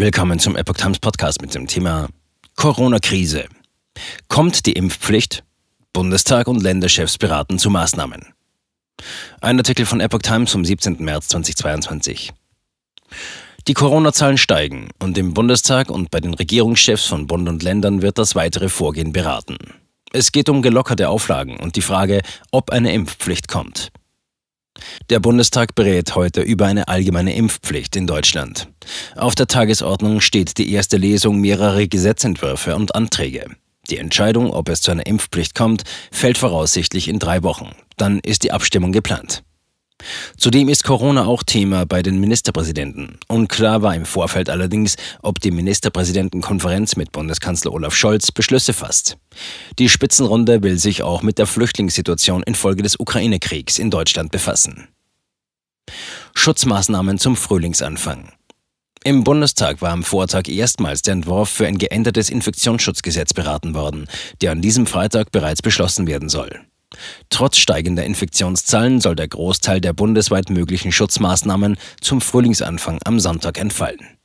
Willkommen zum Epoch Times Podcast mit dem Thema Corona-Krise. Kommt die Impfpflicht? Bundestag und Länderchefs beraten zu Maßnahmen. Ein Artikel von Epoch Times vom 17. März 2022. Die Corona-Zahlen steigen und im Bundestag und bei den Regierungschefs von Bund und Ländern wird das weitere Vorgehen beraten. Es geht um gelockerte Auflagen und die Frage, ob eine Impfpflicht kommt. Der Bundestag berät heute über eine allgemeine Impfpflicht in Deutschland. Auf der Tagesordnung steht die erste Lesung mehrerer Gesetzentwürfe und Anträge. Die Entscheidung, ob es zu einer Impfpflicht kommt, fällt voraussichtlich in drei Wochen. Dann ist die Abstimmung geplant. Zudem ist Corona auch Thema bei den Ministerpräsidenten. Unklar war im Vorfeld allerdings, ob die Ministerpräsidentenkonferenz mit Bundeskanzler Olaf Scholz Beschlüsse fasst. Die Spitzenrunde will sich auch mit der Flüchtlingssituation infolge des Ukraine-Kriegs in Deutschland befassen. Schutzmaßnahmen zum Frühlingsanfang. Im Bundestag war am Vortag erstmals der Entwurf für ein geändertes Infektionsschutzgesetz beraten worden, der an diesem Freitag bereits beschlossen werden soll. Trotz steigender Infektionszahlen soll der Großteil der bundesweit möglichen Schutzmaßnahmen zum Frühlingsanfang am Sonntag entfallen.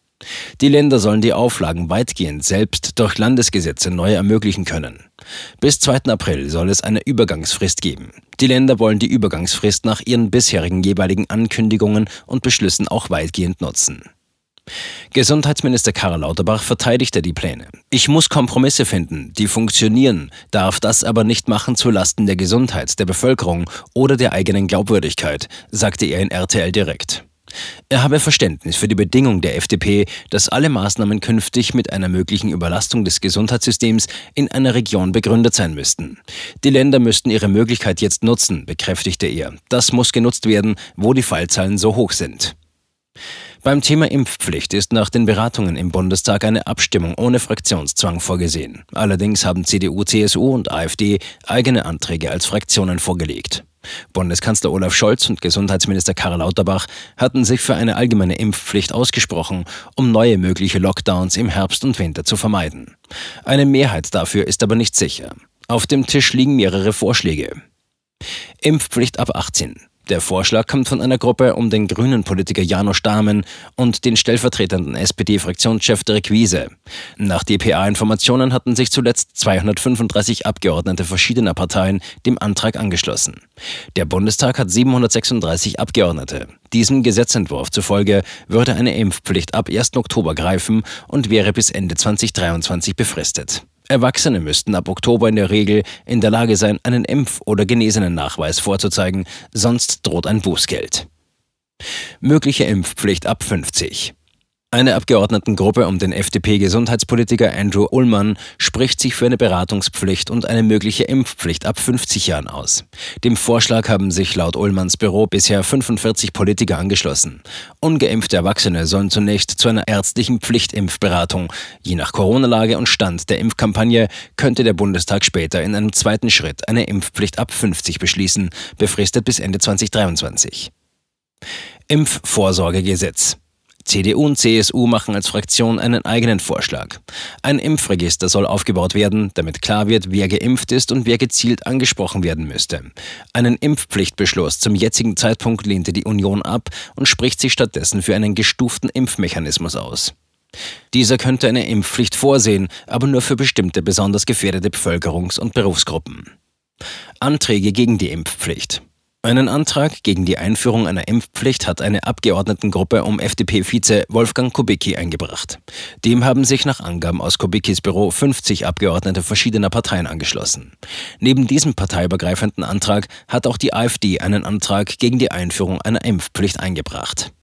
Die Länder sollen die Auflagen weitgehend selbst durch Landesgesetze neu ermöglichen können. Bis 2. April soll es eine Übergangsfrist geben. Die Länder wollen die Übergangsfrist nach ihren bisherigen jeweiligen Ankündigungen und Beschlüssen auch weitgehend nutzen. Gesundheitsminister Karl Lauterbach verteidigte die Pläne. Ich muss Kompromisse finden, die funktionieren, darf das aber nicht machen zu Lasten der Gesundheit der Bevölkerung oder der eigenen Glaubwürdigkeit, sagte er in RTL direkt. Er habe Verständnis für die Bedingung der FDP, dass alle Maßnahmen künftig mit einer möglichen Überlastung des Gesundheitssystems in einer Region begründet sein müssten. Die Länder müssten ihre Möglichkeit jetzt nutzen, bekräftigte er. Das muss genutzt werden, wo die Fallzahlen so hoch sind. Beim Thema Impfpflicht ist nach den Beratungen im Bundestag eine Abstimmung ohne Fraktionszwang vorgesehen. Allerdings haben CDU, CSU und AfD eigene Anträge als Fraktionen vorgelegt. Bundeskanzler Olaf Scholz und Gesundheitsminister Karl Lauterbach hatten sich für eine allgemeine Impfpflicht ausgesprochen, um neue mögliche Lockdowns im Herbst und Winter zu vermeiden. Eine Mehrheit dafür ist aber nicht sicher. Auf dem Tisch liegen mehrere Vorschläge. Impfpflicht ab 18. Der Vorschlag kommt von einer Gruppe um den grünen Politiker Janosch Dahmen und den stellvertretenden SPD-Fraktionschef Dirk Wiese. Nach DPA-Informationen hatten sich zuletzt 235 Abgeordnete verschiedener Parteien dem Antrag angeschlossen. Der Bundestag hat 736 Abgeordnete. Diesem Gesetzentwurf zufolge würde eine Impfpflicht ab 1. Oktober greifen und wäre bis Ende 2023 befristet. Erwachsene müssten ab Oktober in der Regel in der Lage sein, einen Impf- oder Genesenen-Nachweis vorzuzeigen, sonst droht ein Bußgeld. Mögliche Impfpflicht ab 50. Eine Abgeordnetengruppe um den FDP-Gesundheitspolitiker Andrew Ullmann spricht sich für eine Beratungspflicht und eine mögliche Impfpflicht ab 50 Jahren aus. Dem Vorschlag haben sich laut Ullmanns Büro bisher 45 Politiker angeschlossen. Ungeimpfte Erwachsene sollen zunächst zu einer ärztlichen Pflichtimpfberatung. Je nach Corona-Lage und Stand der Impfkampagne könnte der Bundestag später in einem zweiten Schritt eine Impfpflicht ab 50 beschließen, befristet bis Ende 2023. Impfvorsorgegesetz. CDU und CSU machen als Fraktion einen eigenen Vorschlag. Ein Impfregister soll aufgebaut werden, damit klar wird, wer geimpft ist und wer gezielt angesprochen werden müsste. Einen Impfpflichtbeschluss zum jetzigen Zeitpunkt lehnte die Union ab und spricht sich stattdessen für einen gestuften Impfmechanismus aus. Dieser könnte eine Impfpflicht vorsehen, aber nur für bestimmte besonders gefährdete Bevölkerungs- und Berufsgruppen. Anträge gegen die Impfpflicht. Einen Antrag gegen die Einführung einer Impfpflicht hat eine Abgeordnetengruppe um FDP-Vize Wolfgang Kubicki eingebracht. Dem haben sich nach Angaben aus Kubickis Büro 50 Abgeordnete verschiedener Parteien angeschlossen. Neben diesem parteiübergreifenden Antrag hat auch die AfD einen Antrag gegen die Einführung einer Impfpflicht eingebracht.